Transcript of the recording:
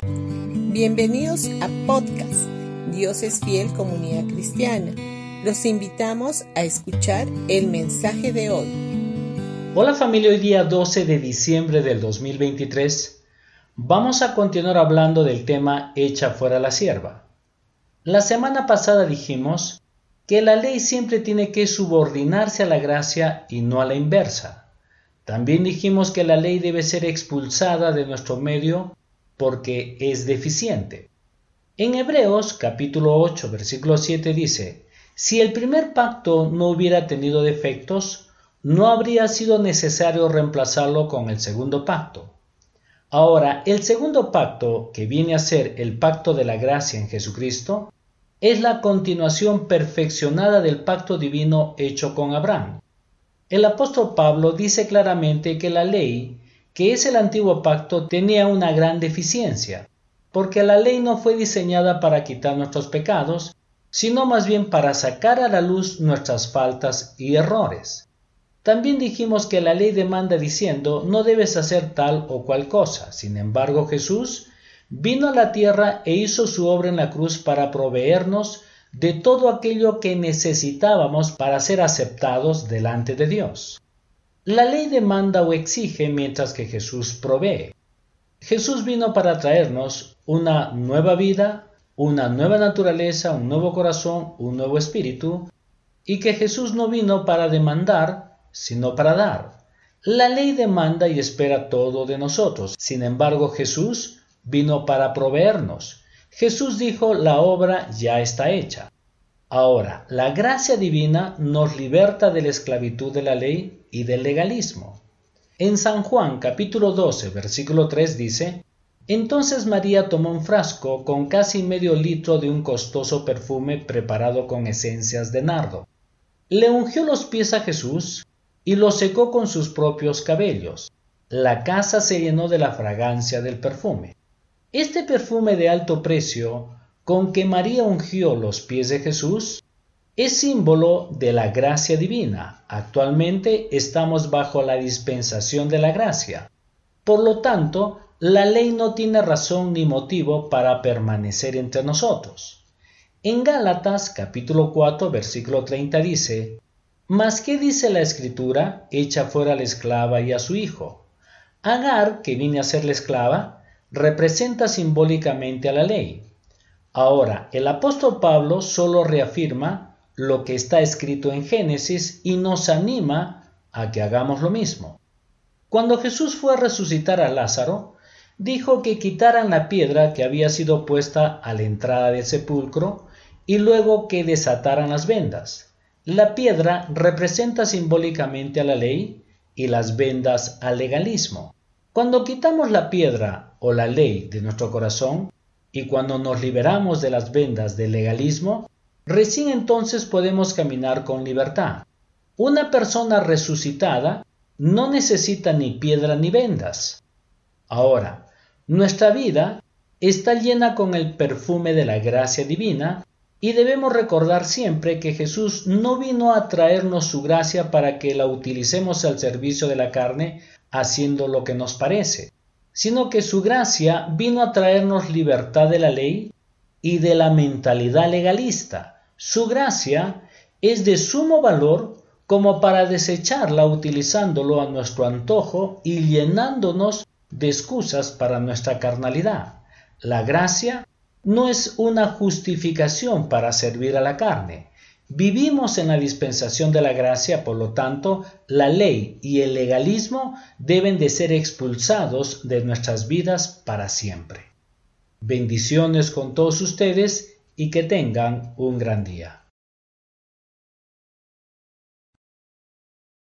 Bienvenidos a podcast Dios es fiel comunidad cristiana. Los invitamos a escuchar el mensaje de hoy. Hola familia, hoy día 12 de diciembre del 2023 vamos a continuar hablando del tema Echa fuera la sierva. La semana pasada dijimos que la ley siempre tiene que subordinarse a la gracia y no a la inversa. También dijimos que la ley debe ser expulsada de nuestro medio porque es deficiente. En Hebreos capítulo 8 versículo 7 dice, si el primer pacto no hubiera tenido defectos, no habría sido necesario reemplazarlo con el segundo pacto. Ahora, el segundo pacto, que viene a ser el pacto de la gracia en Jesucristo, es la continuación perfeccionada del pacto divino hecho con Abraham. El apóstol Pablo dice claramente que la ley, que es el antiguo pacto, tenía una gran deficiencia, porque la ley no fue diseñada para quitar nuestros pecados, sino más bien para sacar a la luz nuestras faltas y errores. También dijimos que la ley demanda diciendo no debes hacer tal o cual cosa. Sin embargo, Jesús vino a la tierra e hizo su obra en la cruz para proveernos de todo aquello que necesitábamos para ser aceptados delante de Dios. La ley demanda o exige mientras que Jesús provee. Jesús vino para traernos una nueva vida, una nueva naturaleza, un nuevo corazón, un nuevo espíritu, y que Jesús no vino para demandar, sino para dar. La ley demanda y espera todo de nosotros. Sin embargo, Jesús vino para proveernos. Jesús dijo, la obra ya está hecha. Ahora, la gracia divina nos liberta de la esclavitud de la ley y del legalismo. En San Juan capítulo 12 versículo 3 dice, Entonces María tomó un frasco con casi medio litro de un costoso perfume preparado con esencias de nardo. Le ungió los pies a Jesús y los secó con sus propios cabellos. La casa se llenó de la fragancia del perfume. Este perfume de alto precio con que María ungió los pies de Jesús es símbolo de la gracia divina. Actualmente estamos bajo la dispensación de la gracia. Por lo tanto, la ley no tiene razón ni motivo para permanecer entre nosotros. En Gálatas capítulo 4 versículo 30 dice, Mas qué dice la escritura, echa fuera la esclava y a su hijo. Agar, que viene a ser la esclava, representa simbólicamente a la ley. Ahora, el apóstol Pablo solo reafirma lo que está escrito en Génesis y nos anima a que hagamos lo mismo. Cuando Jesús fue a resucitar a Lázaro, dijo que quitaran la piedra que había sido puesta a la entrada del sepulcro y luego que desataran las vendas. La piedra representa simbólicamente a la ley y las vendas al legalismo. Cuando quitamos la piedra o la ley de nuestro corazón y cuando nos liberamos de las vendas del legalismo, Recién entonces podemos caminar con libertad. Una persona resucitada no necesita ni piedra ni vendas. Ahora, nuestra vida está llena con el perfume de la gracia divina y debemos recordar siempre que Jesús no vino a traernos su gracia para que la utilicemos al servicio de la carne haciendo lo que nos parece, sino que su gracia vino a traernos libertad de la ley y de la mentalidad legalista, su gracia es de sumo valor como para desecharla utilizándolo a nuestro antojo y llenándonos de excusas para nuestra carnalidad. La gracia no es una justificación para servir a la carne. Vivimos en la dispensación de la gracia, por lo tanto, la ley y el legalismo deben de ser expulsados de nuestras vidas para siempre. Bendiciones con todos ustedes y que tengan un gran día.